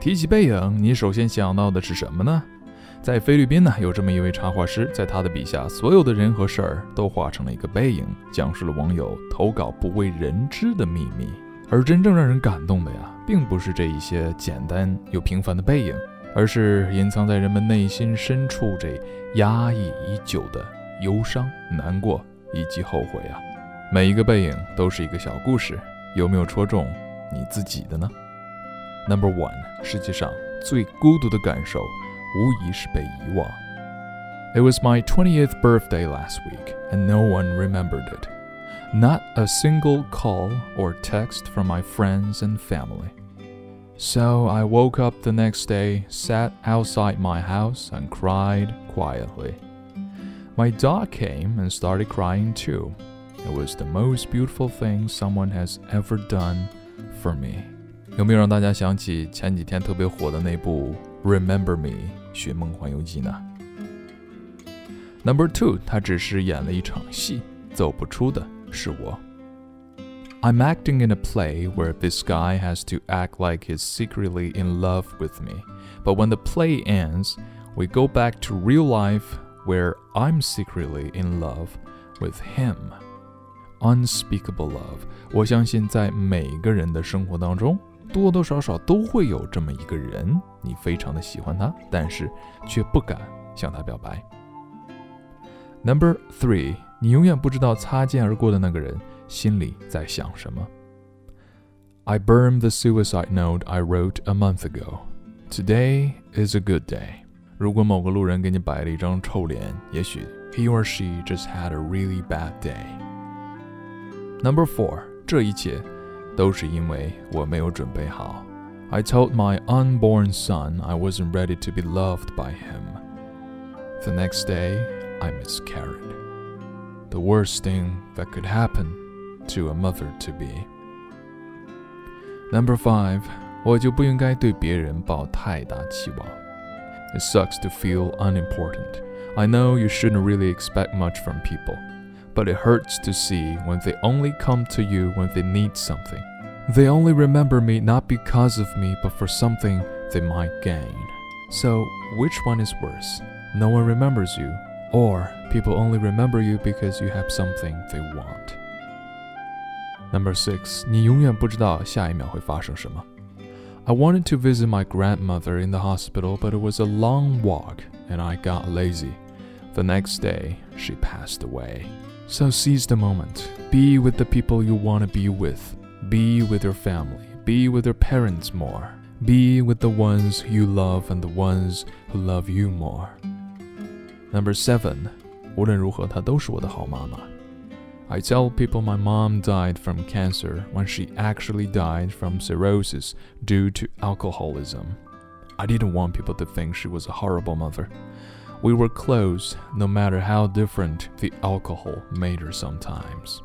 提起背影，你首先想到的是什么呢？在菲律宾呢，有这么一位插画师，在他的笔下，所有的人和事儿都画成了一个背影，讲述了网友投稿不为人知的秘密。而真正让人感动的呀，并不是这一些简单又平凡的背影，而是隐藏在人们内心深处这压抑已久的忧伤、难过以及后悔啊。每一个背影都是一个小故事，有没有戳中你自己的呢 ？Number one，世界上最孤独的感受。无疑是被遗忘。It was my 20th birthday last week, and no one remembered it. Not a single call or text from my friends and family. So I woke up the next day, sat outside my house, and cried quietly. My dog came and started crying too. It was the most beautiful thing someone has ever done for me. 有没有让大家想起前几天特别火的那部《Remember Me》寻梦环游记呢？Number two，他只是演了一场戏，走不出的是我。I'm acting in a play where this guy has to act like he's secretly in love with me. But when the play ends, we go back to real life where I'm secretly in love with him. Unspeakable love，我相信在每个人的生活当中。 多多少少都会有这么一个人，你非常的喜欢他，但是却不敢向他表白。Number three，你永远不知道擦肩而过的那个人心里在想什么。I burned the suicide note I wrote a month ago. Today is a good day. 如果某个路人给你摆了一张臭脸，也许 he or she just had a really bad day. Number four，这一切。都是因为我没有准备好。I told my unborn son I wasn't ready to be loved by him. The next day, I miscarried. The worst thing that could happen to a mother to be. Number five，我就不应该对别人抱太大期望。It sucks to feel unimportant. I know you shouldn't really expect much from people, but it hurts to see when they only come to you when they need something. They only remember me not because of me, but for something they might gain. So, which one is worse? No one remembers you, or people only remember you because you have something they want. Number six, 你永远不知道下一秒会发生什么。I wanted to visit my grandmother in the hospital, but it was a long walk and I got lazy. The next day, she passed away. So seize the moment. Be with the people you want to be with. Be with your family. Be with your parents more. Be with the ones you love and the ones who love you more. Number seven, 无论如何，她都是我的好妈妈。I tell people my mom died from cancer when she actually died from cirrhosis due to alcoholism. I didn't want people to think she was a horrible mother. We were close, no matter how different the alcohol made her sometimes.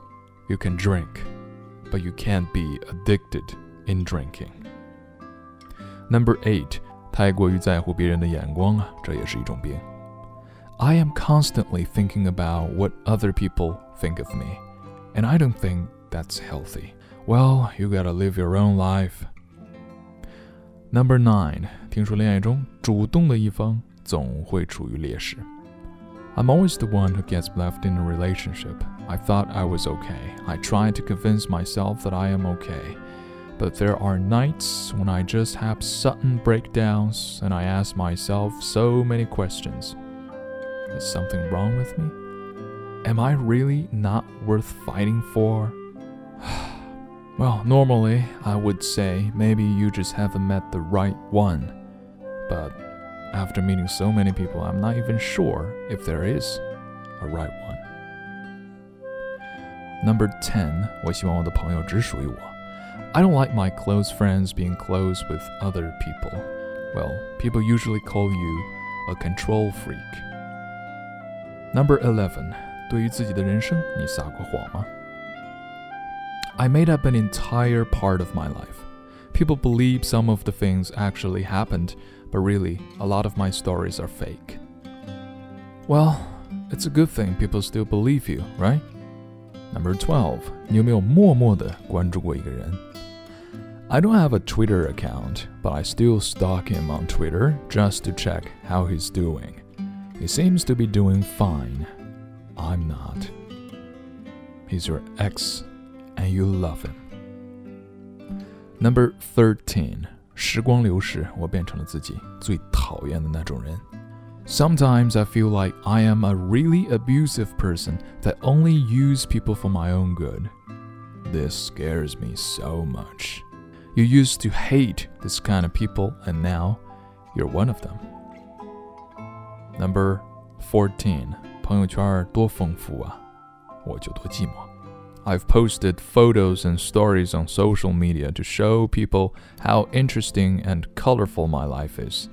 You can drink, but you can't be addicted in drinking. Number eight，太过于在乎别人的眼光啊，这也是一种病。I am constantly thinking about what other people think of me, and I don't think that's healthy. Well, you gotta live your own life. Number nine，听说恋爱中主动的一方 总会处于劣势。I'm always the one who gets left in a relationship. I thought I was okay. I tried to convince myself that I am okay. But there are nights when I just have sudden breakdowns and I ask myself so many questions. Is something wrong with me? Am I really not worth fighting for? well, normally I would say maybe you just haven't met the right one. But after meeting so many people, I'm not even sure if there is a right one. Number 10, 我希望我的朋友只属于我. I don't like my close friends being close with other people. Well, people usually call you a control freak. Number 11, 对于自己的人生，你撒过谎吗? I made up an entire part of my life. People believe some of the things actually happened, but really, a lot of my stories are fake. Well, it's a good thing people still believe you, right? Number twelve，你有没有默默的关注过一个人 I don't have a Twitter account, but I still stalk him on Twitter just to check how he's doing. He seems to be doing fine. I'm not. He's your ex, and you love him. Number thirteen. 时光流逝，我变成了自己最讨厌的那种人。Sometimes I feel like I am a really abusive person that only use people for my own good. This scares me so much. You used to hate this kind of people, and now you're one of them. Number fourteen，朋友圈多丰富啊，我就多寂寞。 I've posted photos and stories on social media to show people how interesting and colorful my life is.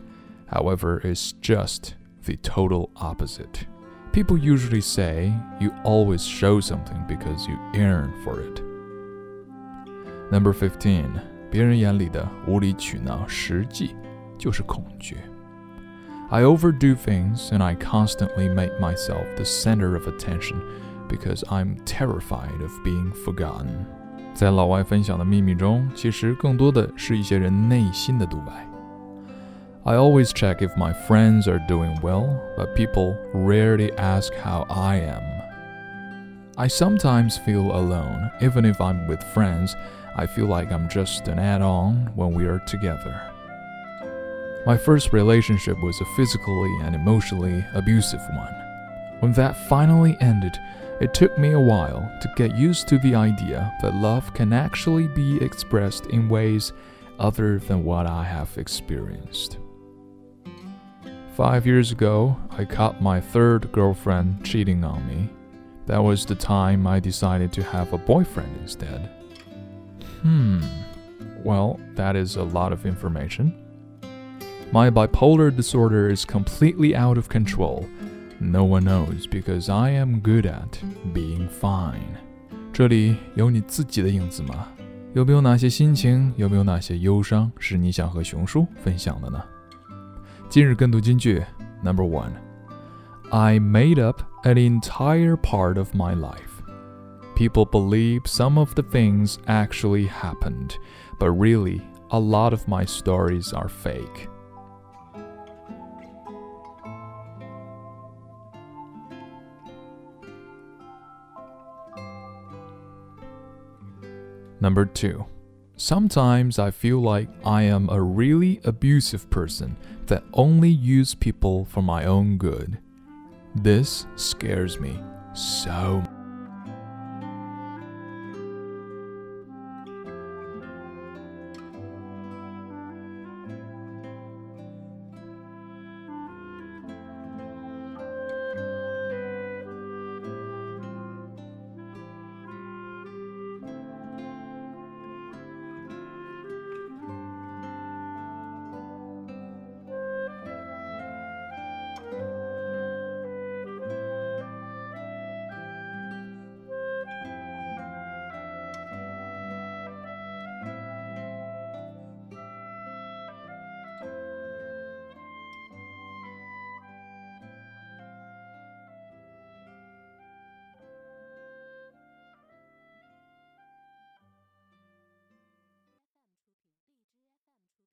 However, it's just the total opposite. People usually say you always show something because you yearn for it. Number 15. 别人眼里的无理取闹，实际就是恐惧。I overdo things and I constantly make myself the center of attention because I'm terrified of being forgotten。在老外分享的秘密中，其实更多的是一些人内心的独白。I always check if my friends are doing well, but people rarely ask how I am. I sometimes feel alone, even if I'm with friends. I feel like I'm just an add on when we are together. My first relationship was a physically and emotionally abusive one. When that finally ended, it took me a while to get used to the idea that love can actually be expressed in ways other than what I have experienced. Five years ago, I caught my third girlfriend cheating on me. That was the time I decided to have a boyfriend instead. Hmm, well, that is a lot of information. My bipolar disorder is completely out of control no one knows because I am good at being fine。这里有你自己的影子吗？有没有哪些心情？有没有哪些忧伤是你想和熊叔分享的呢？今日跟读金句，Number one。I made up an entire part of my life. People believe some of the things actually happened, but really, a lot of my stories are fake. Number two, sometimes I feel like I am a really abusive person that only use people for my own good. This scares me so